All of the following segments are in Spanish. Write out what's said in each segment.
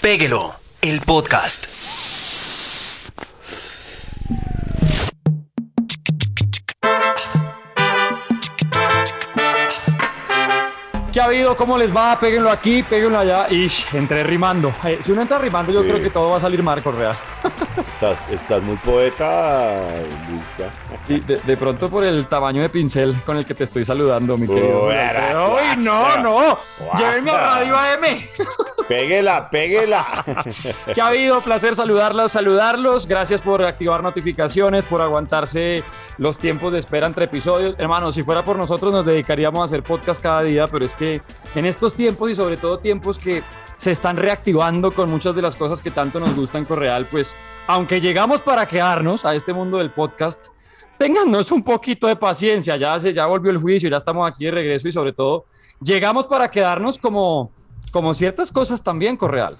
Péguelo, el podcast. ¿Qué ha habido? ¿Cómo les va? Péguenlo aquí, péguenlo allá. Y entre rimando. Eh, si uno entra rimando, yo Sí. creo que todo va a salir mal, Correa. Estás, estás muy poeta, Luisca. De, de pronto por el tamaño de pincel con el que te estoy saludando, mi querido. ¡Uy, no, no! ¡Llévenme a Radio AM! Péguela, péguela. ¿Qué ha habido? Placer saludarlas, saludarlos. Gracias por activar notificaciones, por aguantarse los tiempos de espera entre episodios. Hermano, si fuera por nosotros nos dedicaríamos a hacer podcast cada día, pero es que en estos tiempos y sobre todo tiempos que se están reactivando con muchas de las cosas que tanto nos gustan Correal, pues aunque llegamos para quedarnos a este mundo del podcast, téngannos un poquito de paciencia, ya, se, ya volvió el juicio, ya estamos aquí de regreso y sobre todo llegamos para quedarnos como, como ciertas cosas también, Correal.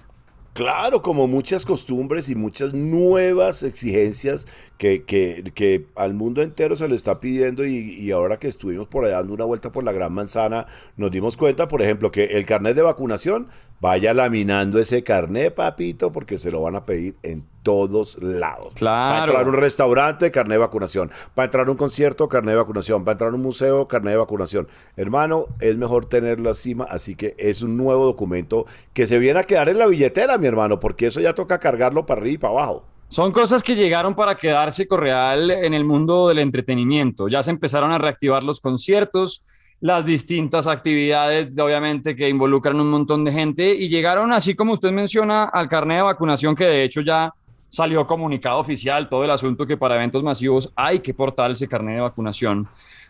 Claro, como muchas costumbres y muchas nuevas exigencias que, que, que al mundo entero se le está pidiendo y, y ahora que estuvimos por allá dando una vuelta por la Gran Manzana, nos dimos cuenta, por ejemplo, que el carnet de vacunación vaya laminando ese carnet, papito, porque se lo van a pedir en todos lados. Claro. Para entrar a un restaurante, carnet de vacunación. Para entrar a un concierto, carnet de vacunación. Para entrar a un museo, carnet de vacunación. Hermano, es mejor tenerlo encima, así que es un nuevo documento que se viene a quedar en la billetera, mi hermano, porque eso ya toca cargarlo para arriba y para abajo. Son cosas que llegaron para quedarse Correal en el mundo del entretenimiento. Ya se empezaron a reactivar los conciertos, las distintas actividades, obviamente, que involucran un montón de gente y llegaron, así como usted menciona, al carnet de vacunación, que de hecho ya salió comunicado oficial, todo el asunto que para eventos masivos hay que portar ese carnet de vacunación.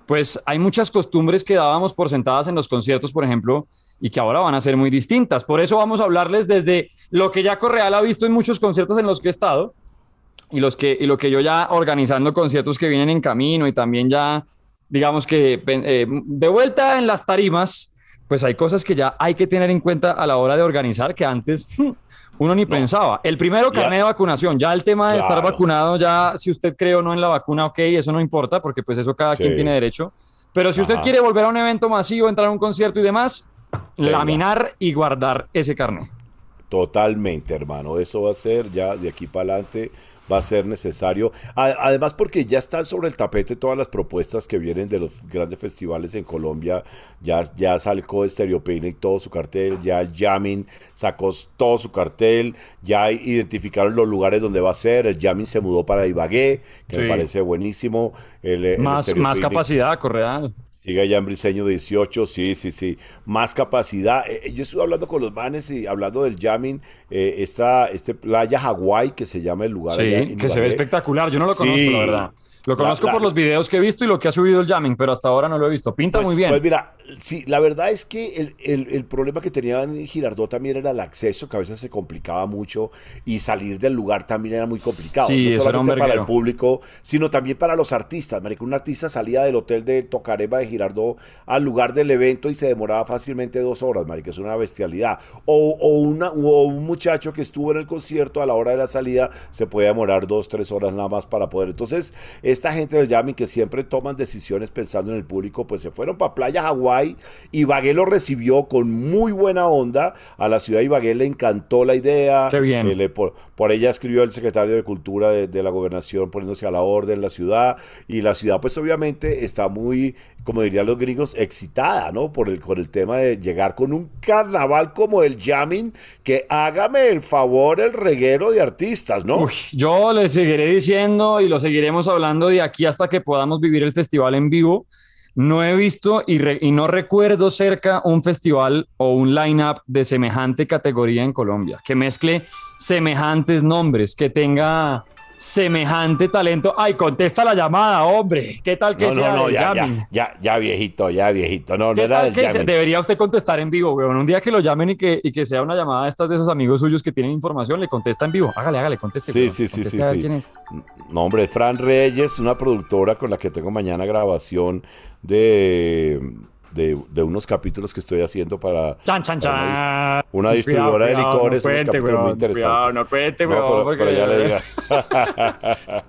Pues hay muchas costumbres que dábamos por sentadas en los conciertos, por ejemplo, y que ahora van a ser muy distintas. Por eso vamos a hablarles desde lo que ya Correal ha visto en muchos conciertos en los que he estado, y, los que, y lo que yo ya organizando conciertos que vienen en camino y también ya, digamos que eh, de vuelta en las tarimas, pues hay cosas que ya hay que tener en cuenta a la hora de organizar que antes hmm, uno ni pensaba. El primero, carnet de vacunación. Ya el tema de estar Claro. vacunado, ya si usted cree o no en la vacuna, ok, eso no importa, porque pues eso cada Sí. quien tiene derecho. Pero si usted Ajá. quiere volver a un evento masivo, entrar a un concierto y demás, Venga. laminar y guardar ese carnet. Totalmente, hermano. Eso va a ser ya de aquí para adelante. Va a ser necesario. Además, porque ya están sobre el tapete todas las propuestas que vienen de los grandes festivales en Colombia. Ya, ya sacó Stereo Picnic todo su cartel. Ya el Jamming sacó todo su cartel. Ya identificaron los lugares donde va a ser. El Jamming se mudó para Ibagué, que Sí. me parece buenísimo. El, Más, más capacidad, Correal. Sigue allá en Briseño 18, sí, sí, sí. Más capacidad. Eh, yo estuve hablando con los manes y hablando del jamming, eh, esta este playa Hawái, que se llama el lugar allá Sí, en que se ve espectacular. Yo no lo conozco, Sí. la verdad. Lo conozco la- por los videos que he visto y lo que ha subido el jamming, pero hasta ahora no lo he visto. Pinta Pues, muy bien. pues mira, sí, la verdad es que el, el- el problema que tenía en Girardot también era el acceso, que a veces se complicaba mucho y salir del lugar también era muy complicado. Sí, no eso era un solamente para el público, sino también para los artistas. Marica, un artista salía del hotel de Tocarema de Girardot al lugar del evento y se demoraba fácilmente dos horas, marica, es una bestialidad. O, o una, o un muchacho que estuvo en el concierto a la hora de la salida se puede demorar dos, tres horas nada más para poder. Entonces, esta gente del jamming que siempre toman decisiones pensando en el público, pues se fueron para Playa Hawái. Ibagué lo recibió con muy buena onda. A la ciudad de Ibagué le encantó la idea. Qué bien. Eh, le- por, por ella escribió el secretario de Cultura de, de la gobernación poniéndose a la orden en la ciudad. Y la ciudad, pues obviamente está muy, como dirían los gringos, excitada, ¿no? Por el, por el tema de llegar con un carnaval como el jamming, que hágame el favor el reguero de artistas, ¿no? Uy, yo les seguiré diciendo y lo seguiremos hablando de aquí hasta que podamos vivir el festival en vivo. No he visto y, re- y no recuerdo cerca un festival o un line-up de semejante categoría en Colombia, que mezcle semejantes nombres, que tenga semejante talento. Ay, contesta la llamada, hombre. ¿Qué tal que no, sea no, no, del ya, ya, ya, ya viejito, ya viejito. No, no ¿Qué era del se- debería usted contestar en vivo, weón? Un día que lo llamen y que, y que sea una llamada de estas de esos amigos suyos que tienen información, le contesta en vivo. Hágale, hágale, conteste. Sí, weón. sí, sí, sí, Conteste sí. quién es. No, hombre, Fran Reyes, una productora con la que tengo mañana grabación de, de, de unos capítulos que estoy haciendo para, Chan, chan, para chan. una distribuidora Cuidado, de licores, no unos cuente, capítulos muy weón, interesantes. no cuente, weón, pero, porque- pero ya le diga.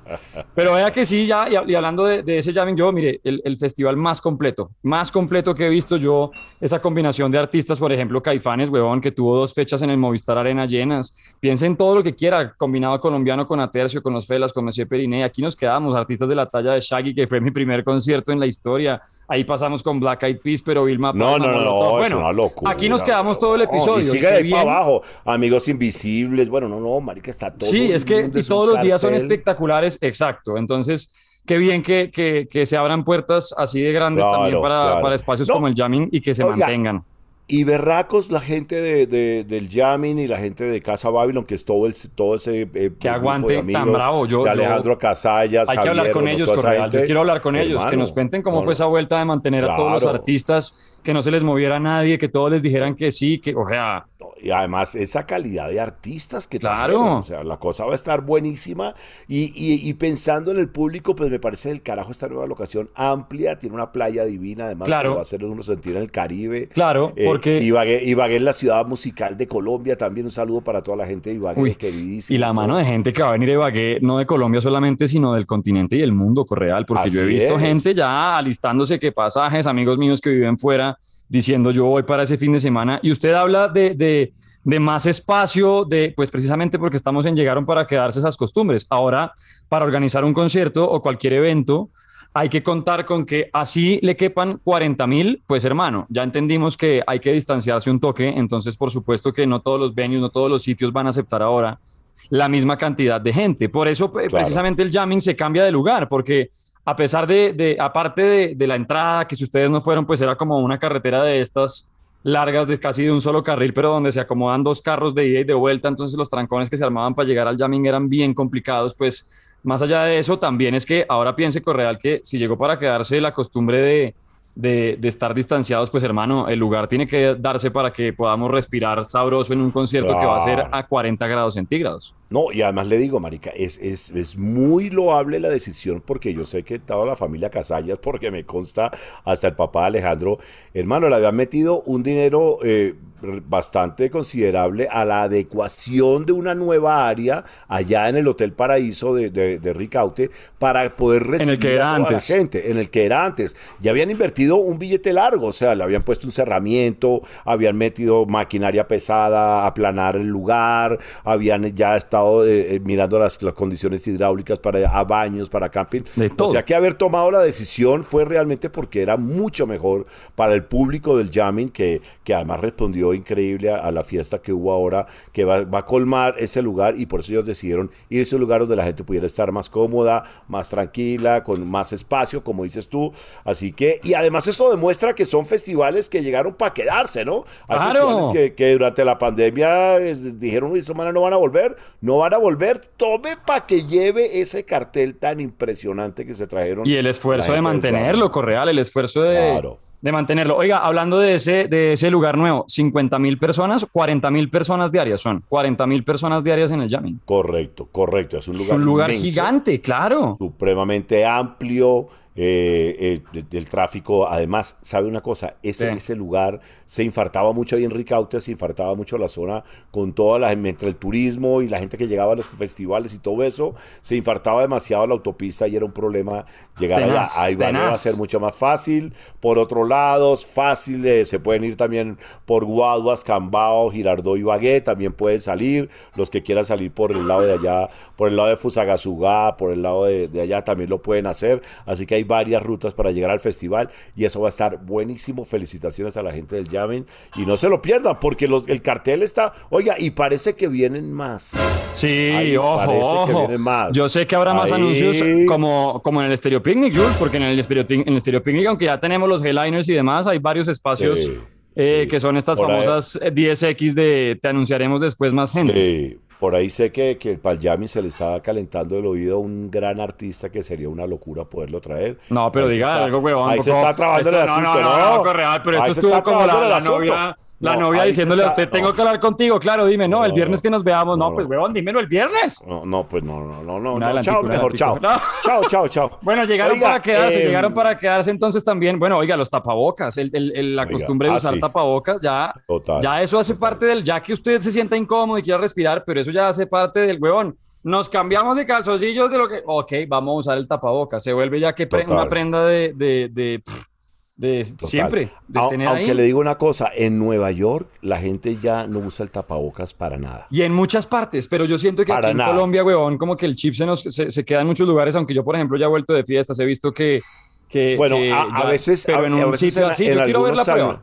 Pero vea que sí, ya, y, y hablando de, de ese jamming, yo, mire, el, el festival más completo, más completo que he visto yo, esa combinación de artistas, por ejemplo, Caifanes, huevón, que tuvo dos fechas en el Movistar Arena llenas. Piensen todo lo que quiera, combinado colombiano con Atercio, con los Felas, con Monsieur Periné. Aquí nos quedamos, artistas de la talla de Shaggy, que fue mi primer concierto en la historia. Ahí pasamos con Black Eyed Peas, pero Vilma No, no, no, no, es Bueno, una locura. aquí nos quedamos todo el episodio. y sigue ahí para abajo. Amigos invisibles. Bueno, no, no, marica, está todo. Sí, es que todos los días son espectaculares, exacto. Entonces, qué bien que, que, que se abran puertas así de grandes también para, para espacios como el jamming y que se mantengan. Y berracos la gente de, de- del jamming y la gente de Casa Babylon, que es todo, el, todo ese eh, grupo aguante amigos, tan bravo. Yo- de Alejandro Casallas, Hay que hablar con ellos, Correal. Yo quiero hablar con ellos, que nos cuenten cómo no, fue esa vuelta de mantener a todos los artistas, que no se les moviera a nadie, que todos les dijeran que sí, que, o sea, Y además esa calidad de artistas que Claro. trajeron, o sea, la cosa va a estar buenísima y, y- y pensando en el público, pues me parece el carajo esta nueva locación amplia, tiene una playa divina, además Claro. que va a hacer uno sentir en el Caribe. Claro, Eh, porque- Ibagué, Ibagué es la ciudad musical de Colombia, también un saludo para toda la gente de Ibagué, Uy, queridísimo. y la mano de gente que va a venir a Ibagué, no de Colombia solamente, sino del continente y el mundo, Correal, porque yo he Así visto es. gente ya alistándose que pasajes, amigos míos que viven fuera, diciendo yo voy para ese fin de semana, y usted habla de, de, de más espacio, de, pues precisamente porque estamos en llegaron para quedarse esas costumbres. Ahora, para organizar un concierto o cualquier evento, hay que contar con que así le quepan 40 mil, pues hermano, ya entendimos que hay que distanciarse un toque, entonces por supuesto que no todos los venues, no todos los sitios van a aceptar ahora la misma cantidad de gente. Por eso eh, precisamente el jamming se cambia de lugar, porque a pesar de, de aparte de, de la entrada, que si ustedes no fueron, pues era como una carretera de estas largas de casi de un solo carril, pero donde se acomodan dos carros de ida y de vuelta, entonces los trancones que se armaban para llegar al jamming eran bien complicados, pues más allá de eso, también es que ahora piense Correal que si llegó para quedarse la costumbre de, de, de estar distanciados, pues hermano, el lugar tiene que darse para que podamos respirar sabroso en un concierto que va a ser a 40 grados centígrados. No, y además le digo, marica, es, es, es muy loable la decisión porque yo sé que toda la familia Casallas, porque me consta hasta el papá Alejandro, hermano, le habían metido un dinero eh, bastante considerable a la adecuación de una nueva área allá en el Hotel Paraíso de, de, de Ricaute para poder recibir el que era a toda antes. la gente, en el que era antes. Ya habían invertido un billete largo, o sea, le habían puesto un cerramiento, habían metido maquinaria pesada a aplanar el lugar, habían ya estado eh, eh, mirando las, las condiciones hidráulicas para a baños, para camping. De O sea, que haber tomado la decisión fue realmente porque era mucho mejor para el público del jamming, que, que además respondió increíble a, a la fiesta que hubo ahora, que va, va a colmar ese lugar y por eso ellos decidieron irse a un lugar donde la gente pudiera estar más cómoda, más tranquila, con más espacio, como dices tú. Así que, y además esto demuestra que son festivales que llegaron para quedarse, ¿no? Hay Claro. festivales que, que durante la pandemia eh, dijeron, esta semana no van a volver, no van a volver, tome para que lleve ese cartel tan impresionante que se trajeron. Y el esfuerzo de mantenerlo, Correal, el esfuerzo de, Claro. De mantenerlo. Oiga, hablando de ese, de ese lugar nuevo, 50 mil personas, 40 mil personas diarias son, 40 mil personas diarias en el jamming. Correcto, correcto. Es un Es lugar, un lugar inmenso, gigante, claro. supremamente amplio. Eh, eh, de- del tráfico. Además, ¿sabe una cosa? Ese, Sí. ese lugar se infartaba mucho ahí en Ricaute, se infartaba mucho la zona con toda la entre el turismo y la gente que llegaba a los festivales y todo eso, se infartaba demasiado la autopista y era un problema llegar Tenaz, allá. Ahí va, va a ser mucho más fácil. Por otro lado, es fácil, eh, se pueden ir también por Guaduas, Cambao, Girardot y Bagué, también pueden salir. Los que quieran salir por el lado de allá, por el lado de Fusagasugá, por el lado de, de allá también lo pueden hacer. Así que hay varias rutas para llegar al festival y eso va a estar buenísimo. Felicitaciones a la gente del Yamen y no se lo pierdan porque los- el cartel está, oiga, y parece que vienen más. Sí, Ahí ojo, que ojo. vienen más. Yo sé que habrá más anuncios como, como en el Stereo Picnic, Jules, porque en el Stereo, en el Stereo Picnic, aunque ya tenemos los headliners y demás, hay varios espacios Sí, eh, sí. que son estas Por ahí- famosas eh, 10X de te anunciaremos después más gente. Sí, por ahí sé que, que el Yamin se le estaba calentando el oído a un gran artista que sería una locura poderlo traer. No, pero Ahí diga está- algo, huevón. Ahí se está trabajando el Esto- asunto, no, ¿no? no, no, Correal, pero Ahí esto se está estuvo como la, trabajando la el asunto. La No, novia diciéndole a usted, tengo no. que hablar contigo, claro, dime, no, el viernes que nos veamos, no, pues, huevón, dímelo el viernes. No, no, pues no, no, no, no. No. Chao, mejor, chao. Chao, chao, chao. Bueno, llegaron Oiga, para quedarse, eh, llegaron para quedarse entonces también. Bueno, oiga, los tapabocas, el- el- el- la Oiga, costumbre de ah, usar sí. tapabocas, ya, Total, ya eso hace total. parte del, ya que usted se sienta incómodo y quiera respirar, pero eso ya hace parte del huevón. Nos cambiamos de calzoncillos de lo que, ok, vamos a usar el tapabocas, se vuelve ya que pre- una prenda de, de, de, pff, de Total. siempre, de Au- tener Aunque ahí. le digo una cosa, en Nueva York la gente ya no usa el tapabocas para nada. Y en muchas partes, pero yo siento que Para aquí en. Colombia, huevón, como que el chip se nos se, se queda en muchos lugares, aunque yo, por ejemplo, ya he vuelto de fiestas, he visto que. que Bueno, que a, veces, pero en a un veces sitio en, así, en yo quiero ver la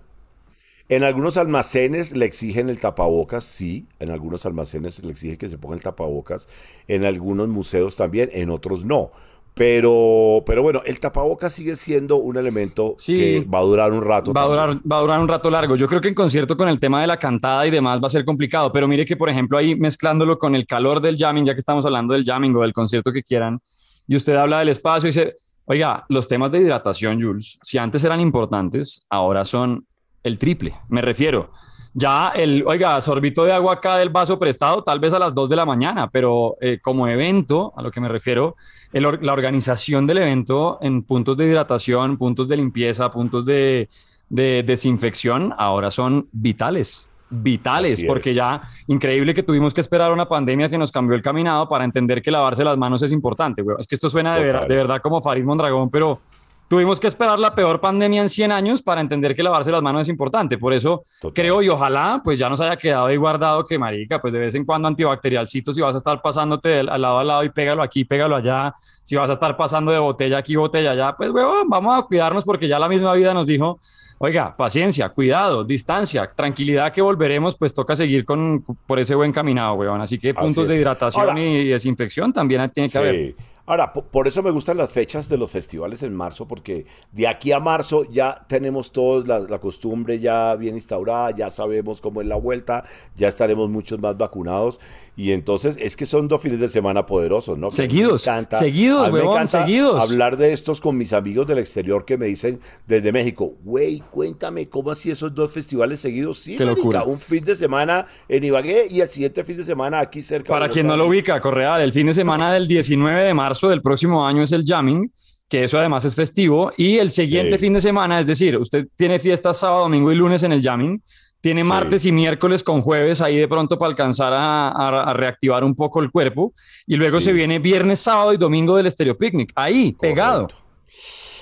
en algunos almacenes le exigen el tapabocas, sí, en algunos almacenes le exigen que se ponga el tapabocas, en algunos museos también, en otros no. Pero, pero bueno, el tapabocas sigue siendo un elemento Sí. que va a durar un rato. Va a, durar, va a durar un rato largo. Yo creo que en concierto con el tema de la cantada y demás va a ser complicado, pero mire que, por ejemplo, ahí mezclándolo con el calor del jamming, ya que estamos hablando del jamming o del concierto que quieran, y usted habla del espacio y dice, oiga, los temas de hidratación, Jules, si antes eran importantes, ahora son el triple. Me refiero, ya el, oiga, sorbito de agua acá del vaso prestado, tal vez a las 2 de la mañana, pero eh, como evento, a lo que me refiero, el or- la organización del evento en puntos de hidratación, puntos de limpieza, puntos de, de desinfección, ahora son vitales. Vitales, porque ya increíble que tuvimos que esperar una pandemia que nos cambió el caminado para entender que lavarse las manos es importante. güey. Es que esto suena de, ver- de verdad como Farid Mondragón, pero tuvimos que esperar la peor pandemia en 100 años para entender que lavarse las manos es importante. Por eso Total. creo y ojalá pues ya nos haya quedado ahí guardado que marica, pues de vez en cuando antibacterialcito, si vas a estar pasándote del- al lado al lado y pégalo aquí, pégalo allá, si vas a estar pasando de botella aquí, botella allá, pues huevón, vamos a cuidarnos porque ya la misma vida nos dijo, oiga, paciencia, cuidado, distancia, tranquilidad que volveremos, pues toca seguir con por ese buen caminado, huevón. Así que Así puntos es. de hidratación y desinfección también tiene que haber. Ahora, po- por eso me gustan las fechas de los festivales en marzo, porque de aquí a marzo ya tenemos todos la, la costumbre ya bien instaurada, ya sabemos cómo es la vuelta, ya estaremos muchos más vacunados. Y entonces es que son dos fines de semana poderosos, ¿no? Mí me Seguidos, encanta- seguidos, me huevón, encanta seguidos. Hablar de estos con mis amigos del exterior que me dicen desde México, güey, cuéntame cómo así esos dos festivales seguidos. Sí, Qué marica, locura. un fin de semana en Ibagué y el siguiente fin de semana aquí cerca. Para quien no lo ubica, Correal, el fin de semana del 19 de marzo del próximo año es el jamming, que eso además es festivo, y el siguiente Sí. fin de semana, es decir, usted tiene fiestas sábado, domingo y lunes en el jamming, tiene Sí. martes y miércoles con jueves ahí de pronto para alcanzar a, a- a reactivar un poco el cuerpo, y luego Sí. se viene viernes, sábado y domingo del Estéreo Picnic, ahí, pegado.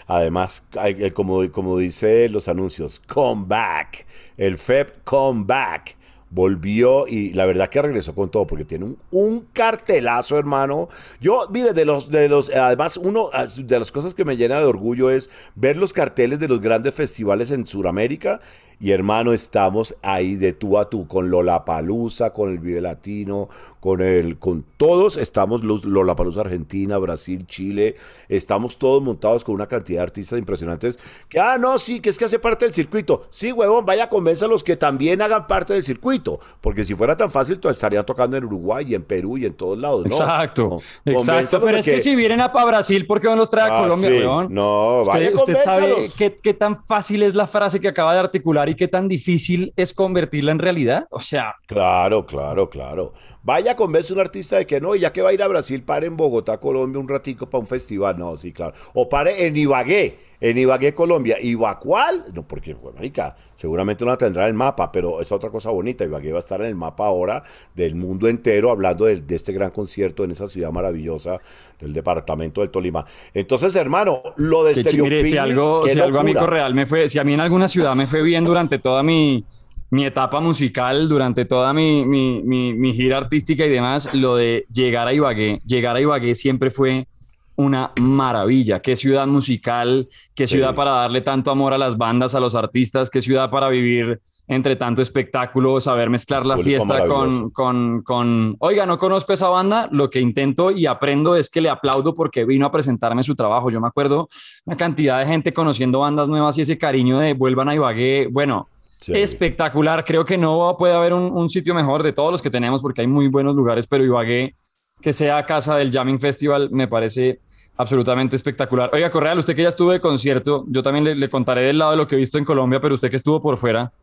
Además, eh, como, como dice los anuncios, come back. El FEP come back. Volvió y la verdad que regresó con todo porque tiene un, un cartelazo, hermano. Yo, mire, de los, de los, además, uno ah, de las cosas que me llena de orgullo es ver los carteles de los grandes festivales en Sudamérica. Y hermano, estamos ahí de tú a tú con Lollapalooza, con el Vive Latino, con el, con todos estamos los Lollapalooza Argentina, Brasil, Chile, estamos todos montados con una cantidad de artistas impresionantes que ah no sí que es que hace parte del circuito, sí huevón vaya convénzalos que también hagan parte del circuito, porque si fuera tan fácil estaría tocando en Uruguay y en Perú y en todos lados, ¿no? Exacto, No, exacto. Pero es que, si vienen a pa' Brasil, ¿por qué no los trae a Ah, Colombia, sí. weón? No, vaya, usted, usted sabe qué, qué tan fácil es la frase que acaba de articular y qué tan difícil es convertirla en realidad. O sea, Claro, claro, claro. Vaya, convence a un artista de que no, y ya que va a ir a Brasil, pare en Bogotá, Colombia, un ratico para un festival. No, sí, claro. O pare en Ibagué, en Ibagué, Colombia. ¿Iba cuál? No, porque, bueno, marica, seguramente no la tendrá en el mapa, pero es otra cosa bonita. Ibagué va a estar en el mapa ahora del mundo entero, hablando de, de este gran concierto en esa ciudad maravillosa del departamento del Tolima. Entonces, hermano, lo de Stereo mire, si algo, si algo a mí. Correal me fue, si a mí en alguna ciudad me fue bien durante toda mi, mi etapa musical, durante toda mi, mi, mi, mi gira artística y demás, lo de llegar a Ibagué, llegar a Ibagué siempre fue una maravilla. Qué ciudad musical, qué ciudad para darle tanto amor a las bandas, a los artistas, qué ciudad para vivir entre tanto espectáculo, saber mezclar la fiesta con, con, con, oiga, no conozco esa banda, lo que intento y aprendo es que le aplaudo porque vino a presentarme su trabajo. Yo me acuerdo una cantidad de gente conociendo bandas nuevas y ese cariño de vuelvan a Ibagué, bueno, Sí. espectacular. Creo que no puede haber un, sitio mejor de todos los que tenemos porque hay muy buenos lugares, pero Ibagué, que sea casa del Jamming Festival, me parece absolutamente espectacular. Oiga, Correal, usted que ya estuvo de concierto, yo también le, contaré del lado de lo que he visto en Colombia, pero usted que estuvo por fuera,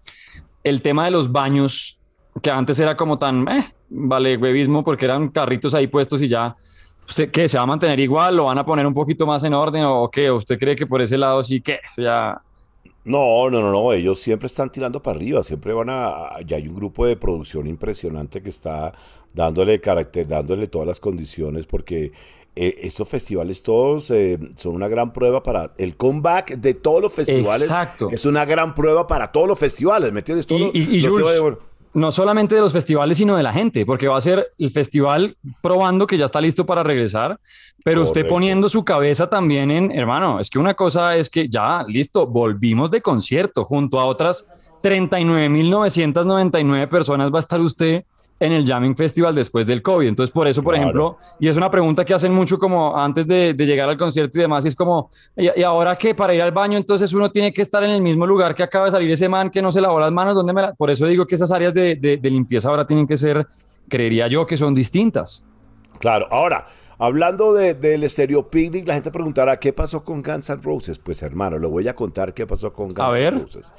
el tema de los baños, que antes era como tan, eh, vale, huevismo, porque eran carritos ahí puestos y ya. ¿Usted qué? ¿Se va a mantener igual? ¿Lo van a poner un poquito más en orden o qué? ¿O ¿Usted cree que por ese lado sí que ya No, no, no, no, ellos siempre están tirando para arriba, siempre van a, ya hay un grupo de producción impresionante que está dándole carácter, dándole todas las condiciones, porque eh, estos festivales todos eh, son una gran prueba para el comeback de todos los festivales. Exacto. Es una gran prueba para todos los festivales, ¿me entiendes? Todos Y, los- y- y los Jules, festivales- no solamente de los festivales, sino de la gente, porque va a ser el festival probando que ya está listo para regresar, pero usted poniendo su cabeza también en, hermano, es que una cosa es que ya, listo, volvimos de concierto junto a otras 39.999 personas va a estar usted en el Jamming Festival después del COVID. Entonces, por eso, por Claro. ejemplo, y es una pregunta que hacen mucho como antes de, de llegar al concierto y demás, y es como, ¿y, y ahora qué? Para ir al baño, entonces uno tiene que estar en el mismo lugar que acaba de salir ese man que no se lavó las manos, ¿dónde me la-?" Por eso digo que esas áreas de, de- de limpieza ahora tienen que ser, creería yo, que son distintas. Claro, ahora, hablando de- del Stereo Picnic, la gente preguntará, ¿qué pasó con Guns N' Roses? Pues hermano, le voy a contar qué pasó con Guns N'. Roses.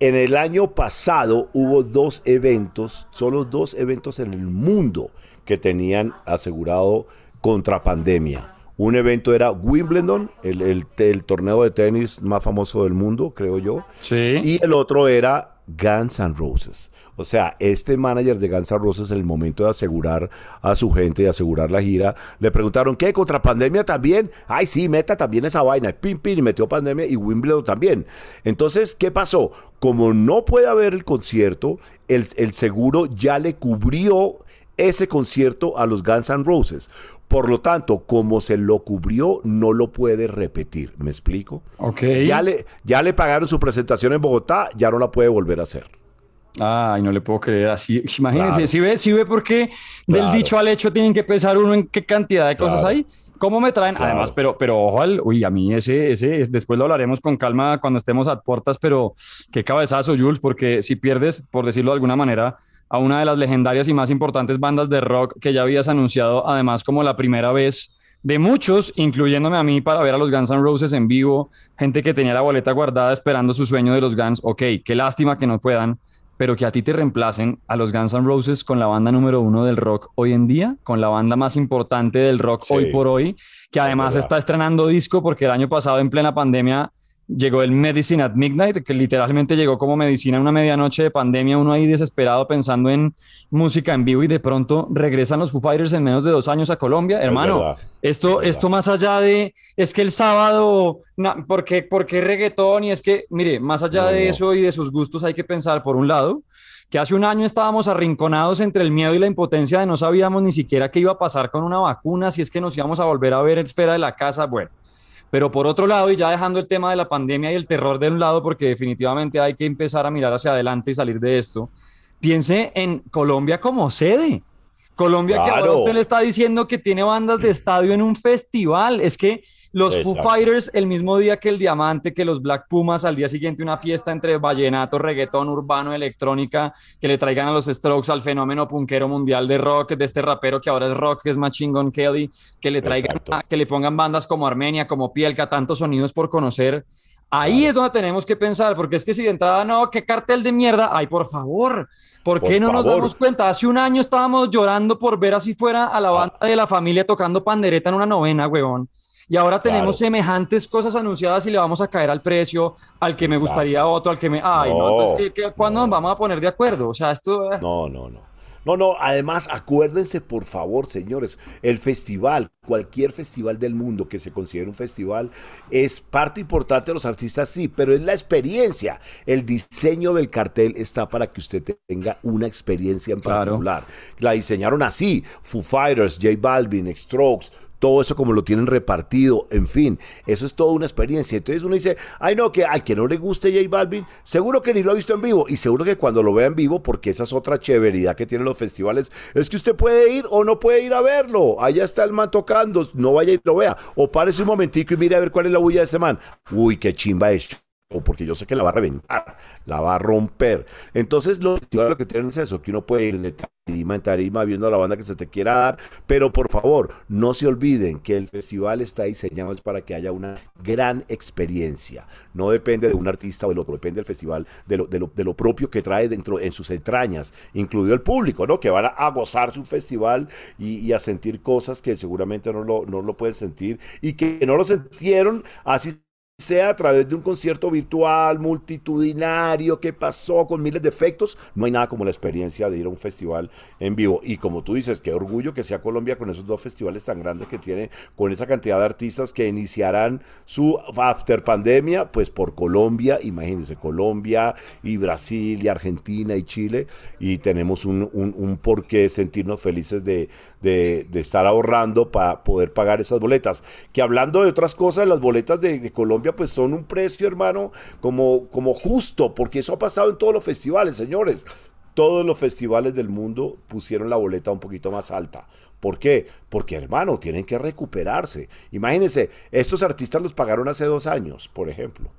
En el año pasado hubo dos eventos, solo dos eventos en el mundo que tenían asegurado contra pandemia. Un evento era Wimbledon, el, el- el torneo de tenis más famoso del mundo, creo yo. Sí. Y el otro era Guns N' Roses. O sea, este manager de Guns N' Roses, en el momento de asegurar a su gente y asegurar la gira, le preguntaron, ¿qué? ¿Contra pandemia también? Ay, sí, meta también esa vaina. Pim, pim, y metió pandemia y Wimbledon también. Entonces, ¿qué pasó? Como no puede haber el concierto, el, el seguro ya le cubrió ese concierto a los Guns N' Roses. Por lo tanto, como se lo cubrió, no lo puede repetir. ¿Me explico? Ok. Ya le, ya le pagaron su presentación en Bogotá, ya no la puede volver a hacer. Ay, no le puedo creer así. Imagínense, Claro. si ve, si ve por qué del Claro. dicho al hecho tienen que pensar uno en qué cantidad de cosas Claro. hay. ¿Cómo me traen? Además, pero, pero ojo al, uy, a mí ese, ese, es- después lo hablaremos con calma cuando estemos a puertas, pero qué cabezazo, Jules, porque si pierdes, por decirlo de alguna manera, a una de las legendarias y más importantes bandas de rock que ya habías anunciado, además como la primera vez de muchos, incluyéndome a mí, para ver a los Guns N' Roses en vivo, gente que tenía la boleta guardada esperando su sueño de los Guns. Ok, qué lástima que no puedan, pero que a ti te reemplacen a los Guns N' Roses con la banda número uno del rock hoy en día, con la banda más importante del rock Sí. hoy por hoy, que además está estrenando disco porque el año pasado en plena pandemia llegó el Medicine at Midnight, que literalmente llegó como medicina en una medianoche de pandemia, uno ahí desesperado pensando en música en vivo y de pronto regresan los Foo Fighters en menos de dos años a Colombia. Hermano, esto, es esto más allá de, es que el sábado, na, ¿por, qué, por qué reggaetón? Y es que, mire, más allá No, de no. eso y de sus gustos hay que pensar, por un lado, que hace un año estábamos arrinconados entre el miedo y la impotencia de no sabíamos ni siquiera qué iba a pasar con una vacuna, si es que nos íbamos a volver a ver en esfera de la casa, bueno. Pero por otro lado, y ya dejando el tema de la pandemia y el terror de un lado, porque definitivamente hay que empezar a mirar hacia adelante y salir de esto, piense en Colombia como sede. Colombia que ahora usted le está diciendo que tiene bandas de estadio en un festival. Es que los Foo. Fighters el mismo día que el Diamante, que los Black Pumas, al día siguiente una fiesta entre vallenato, reggaetón, urbano, electrónica, que le traigan a los Strokes al fenómeno punkero mundial de rock, de este rapero que ahora es rock, que es Machine Gun Kelly, que le traigan, a- que le pongan bandas como Armenia, como Pielka, tantos sonidos por conocer. Ahí es donde tenemos que pensar, porque es que si de entrada no, qué cartel de mierda, ay, por favor, ¿por qué Por no nos damos cuenta? Hace un año estábamos llorando por ver así fuera a la banda de la familia tocando pandereta en una novena, huevón. Y ahora tenemos Claro. semejantes cosas anunciadas y le vamos a caer al precio, al que me gustaría otro, al que me... Ay, no, No, entonces, ¿qué- qué- cuándo nos vamos a poner de acuerdo? O sea, esto... eh, No, no, no. No, no, además acuérdense por favor, señores, el festival, cualquier festival del mundo que se considere un festival, es parte importante de los artistas, sí, pero es la experiencia. El diseño del cartel está para que usted tenga una experiencia en Claro. particular. La diseñaron así, Foo Fighters, J Balvin, Strokes, todo eso como lo tienen repartido, en fin, eso es toda una experiencia. Entonces uno dice, ay no, que al que no le guste J Balvin, seguro que ni lo ha visto en vivo, y seguro que cuando lo vea en vivo, porque esa es otra chéveridad que tienen los festivales, es que usted puede ir o no puede ir a verlo, allá está el man tocando, no vaya y lo vea, o párese un momentico y mire a ver cuál es la bulla de ese man. Uy, qué chimba es o porque yo sé que la va a reventar, la va a romper. Entonces, lo, lo que tienen es eso, que uno puede ir de tarima en tarima viendo la banda que se te quiera dar, pero por favor, no se olviden que el festival está diseñado para que haya una gran experiencia. No depende de un artista o del otro, depende del festival, de lo, propio que trae dentro, en sus entrañas, incluido el público, ¿no? Que van a, a gozarse un festival y, y a sentir cosas que seguramente no lo, no lo pueden sentir y que no lo sintieron así sea a través de un concierto virtual, multitudinario, que pasó con miles de efectos, no hay nada como la experiencia de ir a un festival en vivo. Y como tú dices, qué orgullo que sea Colombia con esos dos festivales tan grandes que tiene, con esa cantidad de artistas que iniciarán su after pandemia, pues por Colombia, imagínense, Colombia y Brasil y Argentina y Chile, y tenemos un, un, un por qué sentirnos felices de, de, estar ahorrando para poder pagar esas boletas. Que hablando de otras cosas, las boletas de Colombia pues son un precio, hermano, como, como justo, porque eso ha pasado en todos los festivales, señores. Todos los festivales del mundo pusieron la boleta un poquito más alta. ¿Por qué? Porque, hermano, tienen que recuperarse. Imagínense, estos artistas los pagaron hace dos años, por ejemplo.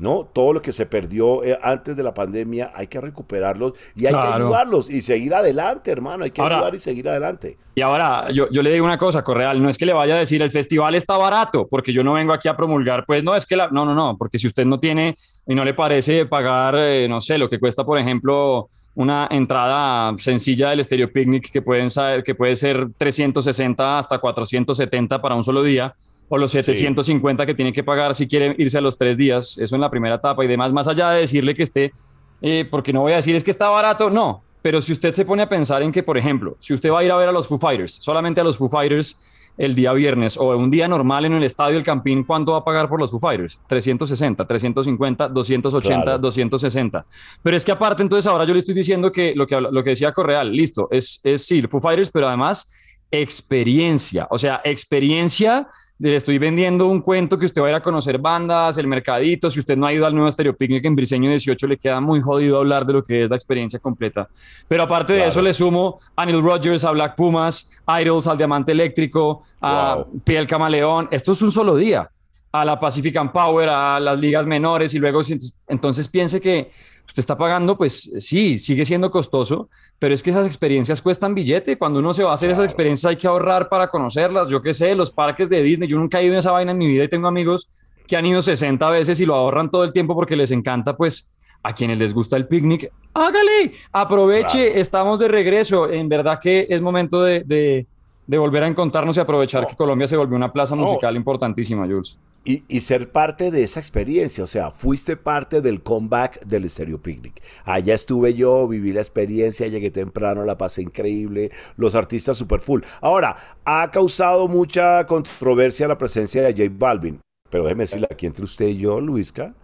¿No? Todo lo que se perdió eh, antes de la pandemia hay que recuperarlos y hay que ayudarlos y seguir adelante, hermano. Hay que Ahora- ayudar y seguir adelante. Y ahora, yo, yo le digo una cosa, Correal, no es que le vaya a decir el festival está barato, porque yo no vengo aquí a promulgar, pues no es que la, no, no, no, porque si usted no tiene y no le parece pagar, eh, no sé, lo que cuesta, por ejemplo, una entrada sencilla del Stereo Picnic que pueden saber, que puede ser 360 hasta 470 para un solo día, o los 750 que tiene que pagar si quiere irse a los tres días, eso en la primera etapa y demás, más allá de decirle que esté, eh, porque no voy a decir es que está barato, no, pero si usted se pone a pensar en que, por ejemplo, si usted va a ir a ver a los Foo Fighters, solamente a los Foo Fighters el día viernes o un día normal en el estadio El Campín, ¿cuánto va a pagar por los Foo Fighters? 360, 350, 280, Claro. 260. Pero es que aparte, entonces ahora yo le estoy diciendo que lo que, lo que decía Correal, listo, es, es sí, Foo Fighters, pero además experiencia, o sea, experiencia le estoy vendiendo un cuento que usted va a ir a conocer bandas, el mercadito. Si usted no ha ido al nuevo Stereo Picnic en Briseño 18, le queda muy jodido hablar de lo que es la experiencia completa. Pero aparte de Claro. eso, le sumo a Neil Rogers, a Black Pumas, Idols, al Diamante Eléctrico, a Wow. Piel Camaleón. Esto es un solo día. A la Pacific and Power, a las ligas menores y luego, entonces piense que usted está pagando, pues sí, sigue siendo costoso, pero es que esas experiencias cuestan billete. Cuando uno se va a hacer esas experiencias hay que ahorrar para conocerlas. Yo qué sé, los parques de Disney, yo nunca he ido en esa vaina en mi vida y tengo amigos que han ido 60 veces y lo ahorran todo el tiempo porque les encanta, pues a quienes les gusta el picnic, hágale, aproveche, Claro. estamos de regreso. En verdad que es momento de, de- de volver a encontrarnos y aprovechar No. que Colombia se volvió una plaza No. musical importantísima, Jules. Y, y ser parte de esa experiencia, o sea, fuiste parte del comeback del Stereo Picnic. Allá estuve yo, viví la experiencia, llegué temprano, la pasé increíble, los artistas super full. Ahora, ha causado mucha controversia la presencia de J Balvin, pero déjeme decirle aquí entre usted y yo, Luisca,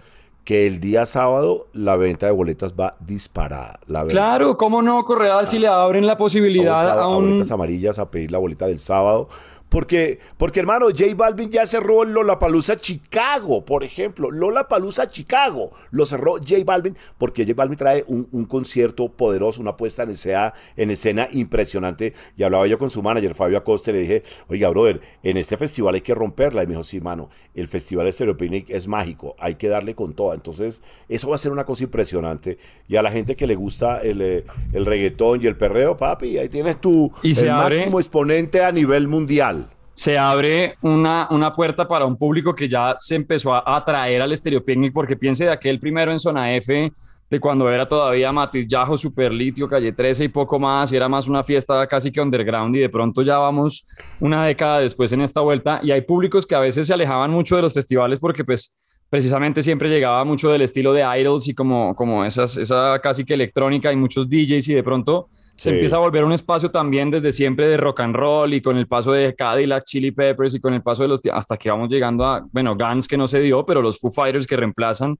que el día sábado la venta de boletas va disparada. La venta- Claro, ¿cómo no, Correal, si le abren la posibilidad a, a a un... boletas amarillas a pedir la boleta del sábado. Porque, porque hermano, J Balvin ya cerró Lollapalooza Chicago, por ejemplo. Lollapalooza Chicago lo cerró J Balvin porque J Balvin trae un, un concierto poderoso, una puesta en escena, en escena impresionante. Y hablaba yo con su manager, Fabio Acosta, y le dije, oiga, brother, en este festival hay que romperla. Y me dijo, sí, mano, el festival Stereo Picnic es mágico, hay que darle con toda. Entonces, eso va a ser una cosa impresionante. Y a la gente que le gusta el, eh, el reggaetón y el perreo, papi, ahí tienes tu Y se el abre- máximo exponente a nivel mundial. Se abre una, una puerta para un público que ya se empezó a atraer al Stereo Picnic, porque piense de aquel primero en zona F, de cuando era todavía Matiz Yajo, Super Litio, Calle 13 y poco más, y era más una fiesta casi que underground, y de pronto ya vamos una década después en esta vuelta, y hay públicos que a veces se alejaban mucho de los festivales porque pues precisamente siempre llegaba mucho del estilo de idols y como, como esas, esa casi que electrónica y muchos DJs y de pronto se empieza a volver un espacio también desde siempre de rock and roll y con el paso de Cadillac, Chili Peppers y con el paso de los hasta que vamos llegando a, bueno, Guns que no se dio, pero los Foo Fighters que reemplazan.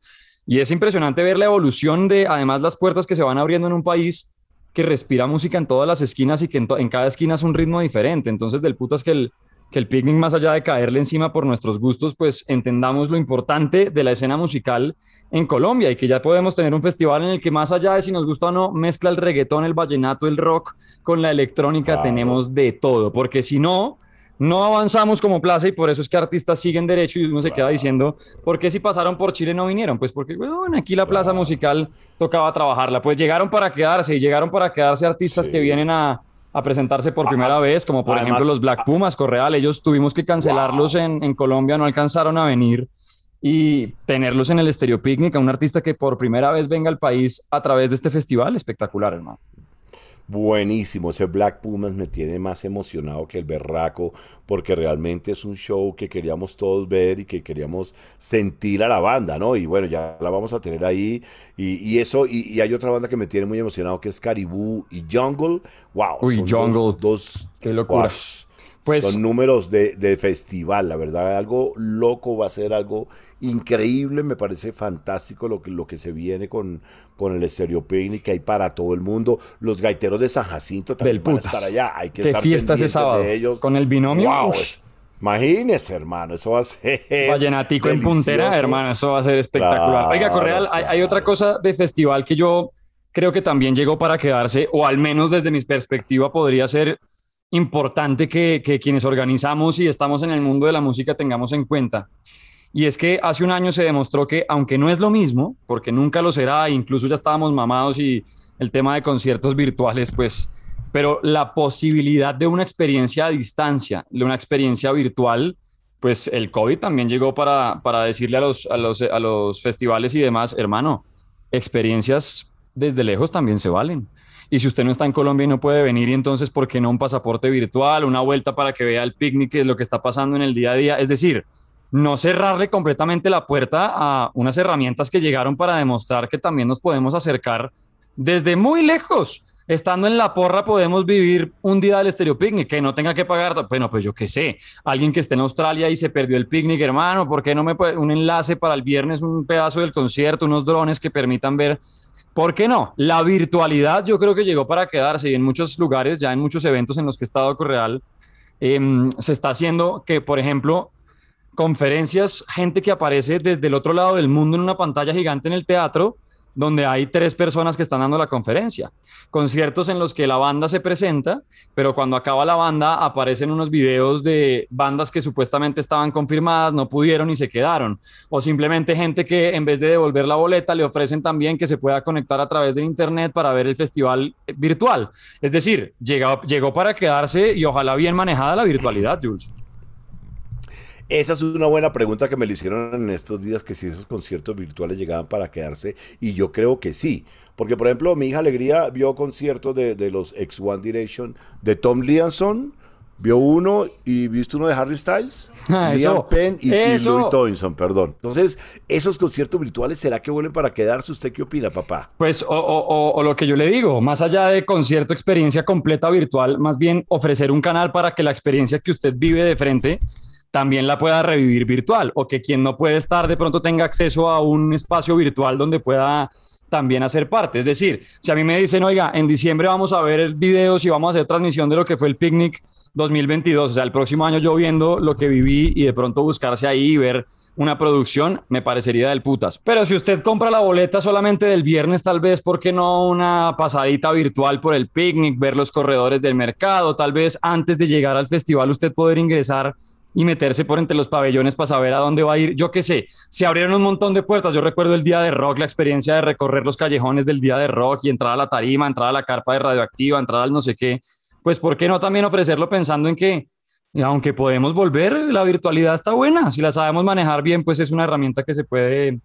Y es impresionante ver la evolución de, además, las puertas que se van abriendo en un país que respira música en todas las esquinas y que en, en cada esquina es un ritmo diferente. Entonces, del putas que el, que el picnic, más allá de caerle encima por nuestros gustos, pues entendamos lo importante de la escena musical en Colombia y que ya podemos tener un festival en el que más allá de si nos gusta o no, mezcla el reggaetón, el vallenato, el rock con la electrónica, tenemos de todo, porque si no, no avanzamos como plaza y por eso es que artistas siguen derecho y uno se queda diciendo, ¿por qué si pasaron por Chile no vinieron? Pues porque, bueno, aquí la plaza musical tocaba trabajarla, pues llegaron para quedarse y llegaron para quedarse artistas que vienen a a presentarse por primera vez, como por ejemplo los Black Pumas, Correal. Ellos tuvimos que cancelarlos en, en, Colombia, no alcanzaron a venir y tenerlos en el Estéreo Picnic, a un artista que por primera vez venga al país a través de este festival, espectacular, hermano. Buenísimo, ese Black Pumas me tiene más emocionado que el berraco, porque realmente es un show que queríamos todos ver y que queríamos sentir a la banda, ¿no? Y bueno, ya la vamos a tener ahí. Y, eso, y, hay otra banda que me tiene muy emocionado que es Caribou y Jungle. ¡Wow! Uy, Jungle. Dos, ¡Qué locura! Pues, son números de, de festival, la verdad, algo loco va a ser algo increíble, me parece fantástico lo que, lo que se viene con, con el Estéreo Picnic que hay para todo el mundo. Los gaiteros de San Jacinto también van a estar allá. Hay que ¿Qué fiesta ese sábado? ellos. Con el binomio. Wow, Imagínese, hermano, eso va a ser. Vallenatico en puntera, hermano, eso va a ser espectacular. Oiga, Correal, hay, hay, otra cosa de festival que yo creo que también llegó para quedarse, o al menos desde mi perspectiva podría ser importante que, que quienes organizamos y estamos en el mundo de la música tengamos en cuenta. Y es que hace un año se demostró que, aunque no es lo mismo, porque nunca lo será, incluso ya estábamos mamados y el tema de conciertos virtuales, pues, pero la posibilidad de una experiencia a distancia, de una experiencia virtual, pues el COVID también llegó para, para decirle a los, a, los, a los festivales y demás, hermano, experiencias desde lejos también se valen. Y si usted no está en Colombia y no puede venir, y entonces, ¿por qué no un pasaporte virtual, una vuelta para que vea el picnic, que es lo que está pasando en el día a día? Es decir, no cerrarle completamente la puerta a unas herramientas que llegaron para demostrar que también nos podemos acercar desde muy lejos. Estando en la porra podemos vivir un día del estéreo picnic, que no tenga que pagar, bueno, pues yo qué sé, alguien que esté en Australia y se perdió el picnic, hermano, ¿por qué no me puede un enlace para el viernes, un pedazo del concierto, unos drones que permitan ver? ¿Por qué no? La virtualidad yo creo que llegó para quedarse y en muchos lugares, ya en muchos eventos en los que he estado Correal, em, se está haciendo que, por ejemplo, conferencias, gente que aparece desde el otro lado del mundo en una pantalla gigante en el teatro, donde hay tres personas que están dando la conferencia. Conciertos en los que la banda se presenta, pero cuando acaba la banda aparecen unos videos de bandas que supuestamente estaban confirmadas, no pudieron y se quedaron. O simplemente gente que en vez de devolver la boleta le ofrecen también que se pueda conectar a través de internet para ver el festival virtual. Es decir, llegó, llegó para quedarse y ojalá bien manejada la virtualidad, Jules. Esa es una buena pregunta que me le hicieron en estos días, que si esos conciertos virtuales llegaban para quedarse, y yo creo que sí. Porque, por ejemplo, mi hija Alegría vio conciertos de, de los ex One Direction, de Tom Lianson, vio uno y viste uno de Harry Styles, ah, Liam Penn y, y, Louis Tomlinson, perdón. Entonces, esos conciertos virtuales, ¿será que vuelven para quedarse? ¿Usted qué opina, papá? Pues, o, o, o, lo que yo le digo, más allá de concierto, experiencia completa virtual, más bien ofrecer un canal para que la experiencia que usted vive de frente también la pueda revivir virtual o que quien no puede estar de pronto tenga acceso a un espacio virtual donde pueda también hacer parte. Es decir, si a mí me dicen, oiga, en diciembre vamos a ver videos y vamos a hacer transmisión de lo que fue el picnic 2022, o sea, el próximo año yo viendo lo que viví y de pronto buscarse ahí y ver una producción, me parecería del putas. Pero si usted compra la boleta solamente del viernes, tal vez, ¿por qué no una pasadita virtual por el picnic, ver los corredores del mercado? Tal vez antes de llegar al festival usted poder ingresar y meterse por entre los pabellones para saber a dónde va a ir. Yo qué sé, se abrieron un montón de puertas. Yo recuerdo el día de rock, la experiencia de recorrer los callejones del día de rock y entrar a la tarima, entrar a la carpa de radioactiva, entrar al no sé qué. Pues, ¿por qué no también ofrecerlo pensando en que Y aunque podemos volver, la virtualidad está buena. Si la sabemos manejar bien, pues es una herramienta que se puede,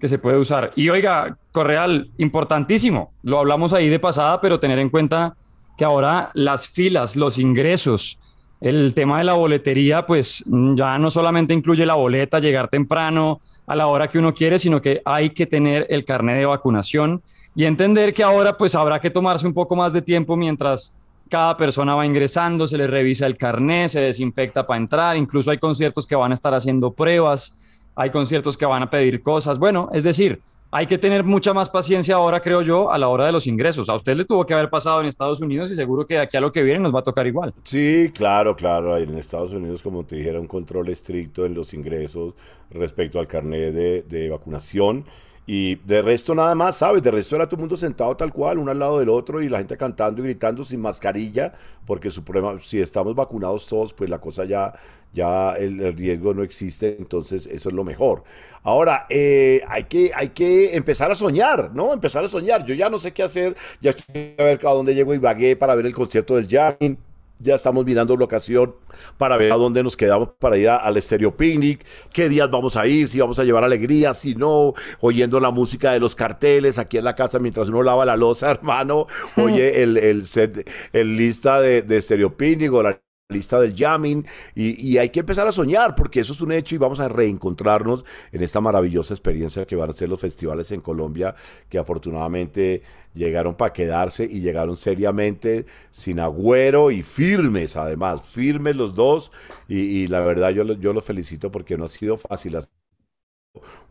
que se puede usar. Y oiga, Correal, importantísimo. Lo hablamos ahí de pasada, pero tener en cuenta que ahora las filas, los ingresos, el tema de la boletería, pues ya no solamente incluye la boleta, llegar temprano a la hora que uno quiere, sino que hay que tener el carnet de vacunación y entender que ahora pues habrá que tomarse un poco más de tiempo mientras cada persona va ingresando, se le revisa el carnet, se desinfecta para entrar, incluso hay conciertos que van a estar haciendo pruebas, hay conciertos que van a pedir cosas, bueno, es decir, hay que tener mucha más paciencia ahora, creo yo, a la hora de los ingresos. A usted le tuvo que haber pasado en Estados Unidos y seguro que de aquí a lo que viene nos va a tocar igual. Sí, claro, claro. En Estados Unidos, como te dijera, un control estricto en los ingresos respecto al carnet de, de vacunación. Y de resto nada más, ¿sabes? De resto era todo el mundo sentado tal cual, uno al lado del otro y la gente cantando y gritando sin mascarilla, porque su problema, si estamos vacunados todos, pues la cosa ya, ya el, riesgo no existe, entonces eso es lo mejor. Ahora, eh, hay, que, hay que empezar a soñar, ¿no? Empezar a soñar. Yo ya no sé qué hacer, ya estoy a ver a dónde llego y vagué para ver el concierto del Jamming ya estamos mirando locación para ver a dónde nos quedamos para ir al Estéreo Picnic, qué días vamos a ir, si vamos a llevar alegría, si no, oyendo la música de los carteles aquí en la casa mientras uno lava la losa, hermano, oye el, el set, el lista de, de Estéreo Picnic o la lista del jamming y, hay que empezar a soñar porque eso es un hecho y vamos a reencontrarnos en esta maravillosa experiencia que van a ser los festivales en Colombia que afortunadamente llegaron para quedarse y llegaron seriamente sin agüero y firmes además, firmes los dos y, la verdad yo, yo los felicito porque no ha sido fácil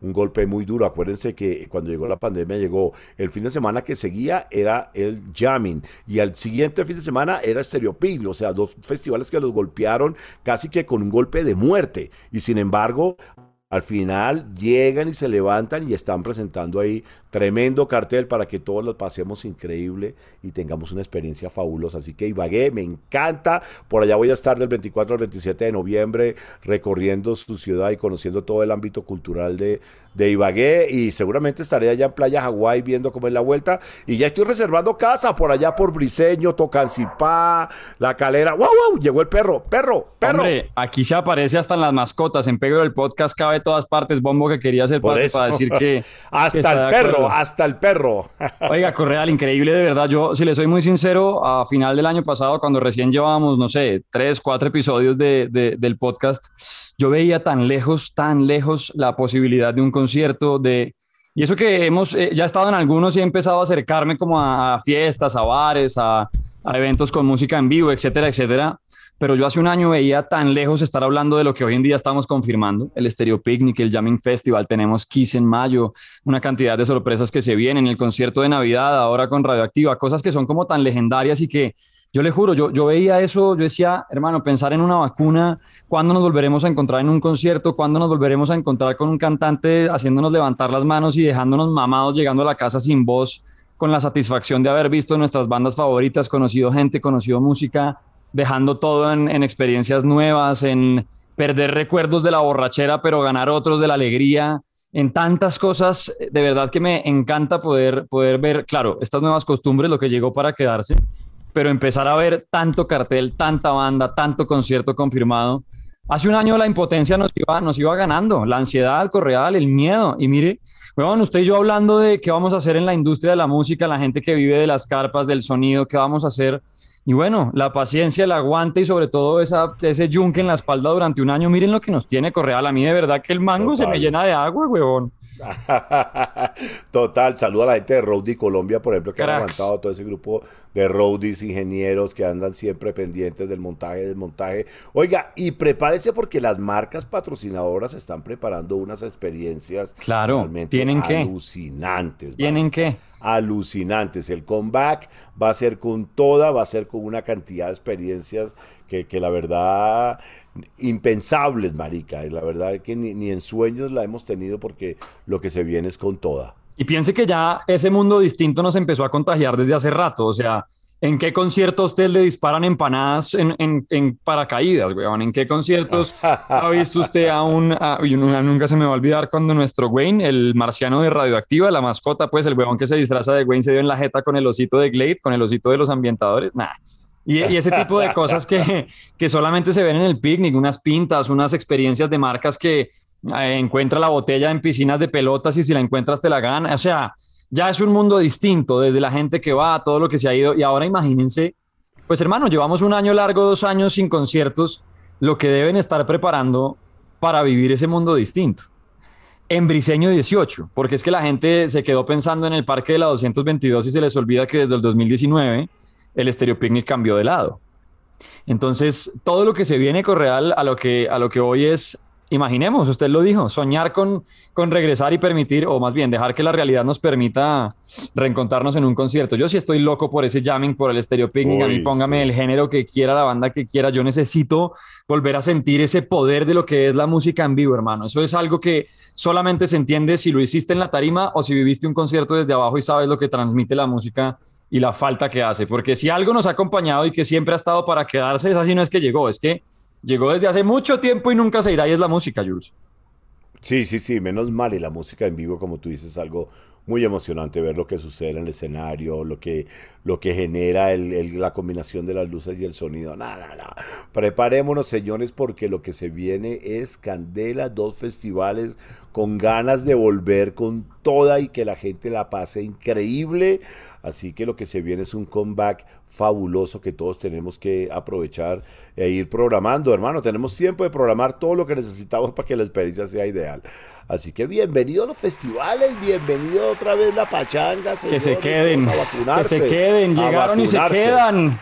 un golpe muy duro. Acuérdense que cuando llegó la pandemia llegó el fin de semana que seguía era el jamming y al siguiente fin de semana era Stereopig, o sea, dos festivales que los golpearon casi que con un golpe de muerte y sin embargo al final llegan y se levantan y están presentando ahí tremendo cartel para que todos lo pasemos increíble y tengamos una experiencia fabulosa. Así que Ibagué me encanta. Por allá voy a estar del 24 al 27 de noviembre recorriendo su ciudad y conociendo todo el ámbito cultural de, de Ibagué y seguramente estaré allá en Playa Hawái viendo cómo es la vuelta. Y ya estoy reservando casa por allá por Briseño, Tocancipá, La Calera. ¡Wow, wow! Llegó el perro, perro, perro. Hombre, aquí se aparece hasta en las mascotas. En Pego del Podcast cabe todas partes. Bombo que quería hacer parte para decir que. hasta el perro, hasta el perro. Oiga, Correal, increíble de verdad. Yo, si le soy muy sincero, a final del año pasado, cuando recién llevábamos, no sé, tres, cuatro episodios de, del podcast, yo veía tan lejos, tan lejos la posibilidad de un concierto, de. Y eso que hemos eh, ya estado en algunos y he empezado a acercarme como a, fiestas, a bares, a, a eventos con música en vivo, etcétera, etcétera pero yo hace un año veía tan lejos estar hablando de lo que hoy en día estamos confirmando, el Stereo Picnic, el Jamming Festival, tenemos Kiss en mayo, una cantidad de sorpresas que se vienen, el concierto de Navidad ahora con Radioactiva, cosas que son como tan legendarias y que yo le juro, yo, yo veía eso, yo decía, hermano, pensar en una vacuna, ¿cuándo nos volveremos a encontrar en un concierto? ¿Cuándo nos volveremos a encontrar con un cantante haciéndonos levantar las manos y dejándonos mamados llegando a la casa sin voz? con la satisfacción de haber visto nuestras bandas favoritas, conocido gente, conocido música, dejando todo en, experiencias nuevas, en perder recuerdos de la borrachera, pero ganar otros de la alegría, en tantas cosas, de verdad que me encanta poder, poder ver, claro, estas nuevas costumbres, lo que llegó para quedarse, pero empezar a ver tanto cartel, tanta banda, tanto concierto confirmado. Hace un año la impotencia nos iba, nos iba ganando, la ansiedad, el correal, el miedo. Y mire, bueno, usted y yo hablando de qué vamos a hacer en la industria de la música, la gente que vive de las carpas, del sonido, qué vamos a hacer y bueno, la paciencia, el aguante y sobre todo esa, ese yunque en la espalda durante un año, miren lo que nos tiene Correal. A mí de verdad que el mango se me llena de agua, huevón. Total, saludo a la gente de Roadie Colombia, por ejemplo, que han aguantado todo ese grupo de roadies, ingenieros que andan siempre pendientes del montaje, desmontaje. Oiga, y prepárese porque las marcas patrocinadoras están preparando unas experiencias claro, ¿tienen alucinantes. ¿Tienen qué? Alucinantes. El comeback va a ser con toda, va a ser con una cantidad de experiencias que, que la verdad impensables, marica. La verdad es que ni, ni, en sueños la hemos tenido porque lo que se viene es con toda. Y piense que ya ese mundo distinto nos empezó a contagiar desde hace rato. O sea, ¿en qué conciertos usted le disparan empanadas en, en, en paracaídas, weón? ¿En qué conciertos ha visto usted a un... nunca se me va a olvidar cuando nuestro Wayne, el marciano de Radioactiva, la mascota, pues el weón que se disfraza de Wayne se dio en la jeta con el osito de Glade, con el osito de los ambientadores. Nah Y, y ese tipo de cosas que, que solamente se ven en el picnic, unas pintas, unas experiencias de marcas que eh, encuentra la botella en piscinas de pelotas y si la encuentras te la gana. O sea, ya es un mundo distinto desde la gente que va, todo lo que se ha ido. Y ahora imagínense, pues hermano, llevamos un año largo, dos años sin conciertos, lo que deben estar preparando para vivir ese mundo distinto. En Briseño 18, porque es que la gente se quedó pensando en el parque de la 222 y se les olvida que desde el 2019 el Estéreo Picnic cambió de lado. Entonces, todo lo que se viene Correal a lo que, a lo que hoy es imaginemos, usted lo dijo, soñar con, con regresar y permitir, o más bien dejar que la realidad nos permita reencontrarnos en un concierto. Yo sí estoy loco por ese jamming, por el estéreo picnic, a mí póngame el género que quiera, la banda que quiera, yo necesito volver a sentir ese poder de lo que es la música en vivo, hermano. Eso es algo que solamente se entiende si lo hiciste en la tarima o si viviste un concierto desde abajo y sabes lo que transmite la música y la falta que hace, porque si algo nos ha acompañado y que siempre ha estado para quedarse, es así no es que llegó, es que llegó desde hace mucho tiempo y nunca se irá y es la música, Jules. Sí, sí, sí, menos mal. Y la música en vivo, como tú dices, es algo muy emocionante ver lo que sucede en el escenario, lo que, lo que genera el, la combinación de las luces y el sonido. Nada, nada. Preparémonos, señores, porque lo que se viene es Candela, dos festivales con ganas de volver con toda y que la gente la pase increíble. Así que lo que se viene es un comeback fabuloso que todos tenemos que aprovechar e ir programando, hermano. Tenemos tiempo de programar todo lo que necesitamos para que la experiencia sea ideal. Así que bienvenido a los festivales, bienvenido otra vez la pachanga. que se queden, que se queden, llegaron y se quedan.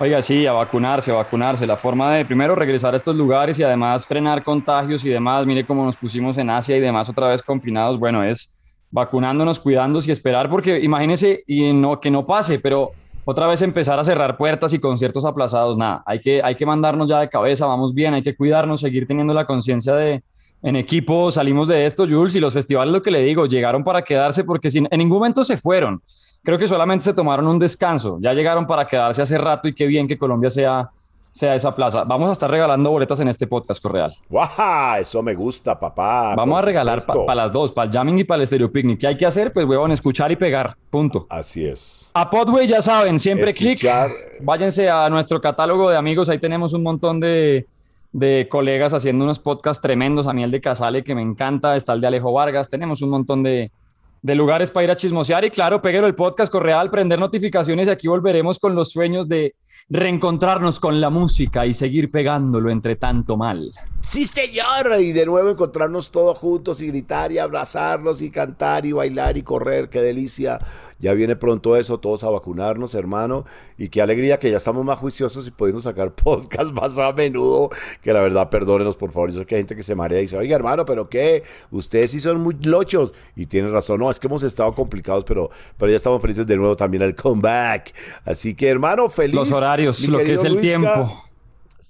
Oiga, sí, a vacunarse, a vacunarse. La forma de primero regresar a estos lugares y además frenar contagios y demás. Mire cómo nos pusimos en Asia y demás otra vez confinados. Bueno, es vacunándonos, cuidándose y esperar, porque imagínense y no, que no pase, pero otra vez empezar a cerrar puertas y conciertos aplazados, nada, hay que, hay que mandarnos ya de cabeza, vamos bien, hay que cuidarnos, seguir teniendo la conciencia de en equipo, salimos de esto, Jules, y los festivales, lo que le digo, llegaron para quedarse porque sin, en ningún momento se fueron, creo que solamente se tomaron un descanso, ya llegaron para quedarse hace rato y qué bien que Colombia sea sea esa plaza. Vamos a estar regalando boletas en este podcast, Correal. ¡Guau! Eso me gusta, papá. Vamos a regalar para las dos, para el jamming y para el stereo picnic. ¿Qué hay que hacer? Pues, huevón, escuchar y pegar. Punto. Así es. A Podway, ya saben, siempre clic. Váyanse a nuestro catálogo de amigos. Ahí tenemos un montón de, de colegas haciendo unos podcasts tremendos. A mí el de Casale, que me encanta. Está el de Alejo Vargas. Tenemos un montón de, de lugares para ir a chismosear. Y claro, peguero el podcast Correal, prender notificaciones y aquí volveremos con los sueños de reencontrarnos con la música y seguir pegándolo entre tanto mal. Sí, señor, y de nuevo encontrarnos todos juntos y gritar y abrazarnos y cantar y bailar y correr, qué delicia. Ya viene pronto eso, todos a vacunarnos, hermano, y qué alegría que ya estamos más juiciosos y podemos sacar podcast más a menudo, que la verdad, perdónenos por favor, yo sé que hay gente que se marea y dice, oiga hermano, pero qué, ustedes sí son muy lochos, y tienen razón, no, es que hemos estado complicados, pero, pero ya estamos felices de nuevo también al comeback. Así que hermano, feliz. Los horarios, lo que es el tiempo.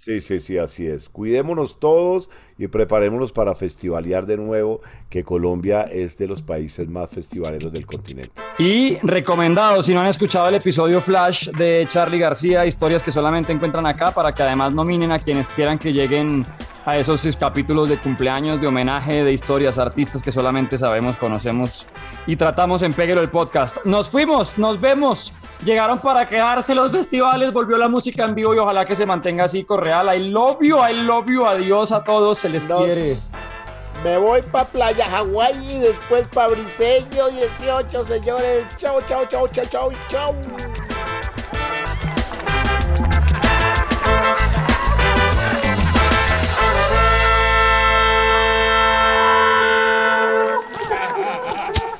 Sí, sí, sí, así es. Cuidémonos todos y preparémonos para festivalear de nuevo, que Colombia es de los países más festivaleros del continente. Y recomendado, si no han escuchado el episodio Flash de Charlie García, historias que solamente encuentran acá, para que además nominen a quienes quieran que lleguen a esos capítulos de cumpleaños, de homenaje, de historias, artistas que solamente sabemos, conocemos y tratamos en Péguelo el podcast. Nos fuimos, nos vemos. Llegaron para quedarse los festivales, volvió la música en vivo y ojalá que se mantenga así, Correal. I love you, I love you, adiós a todos, se les quiere. Me voy para Playa Hawái y después para Briseño 18, señores. Chau, chau, chau, chau, chau, chau.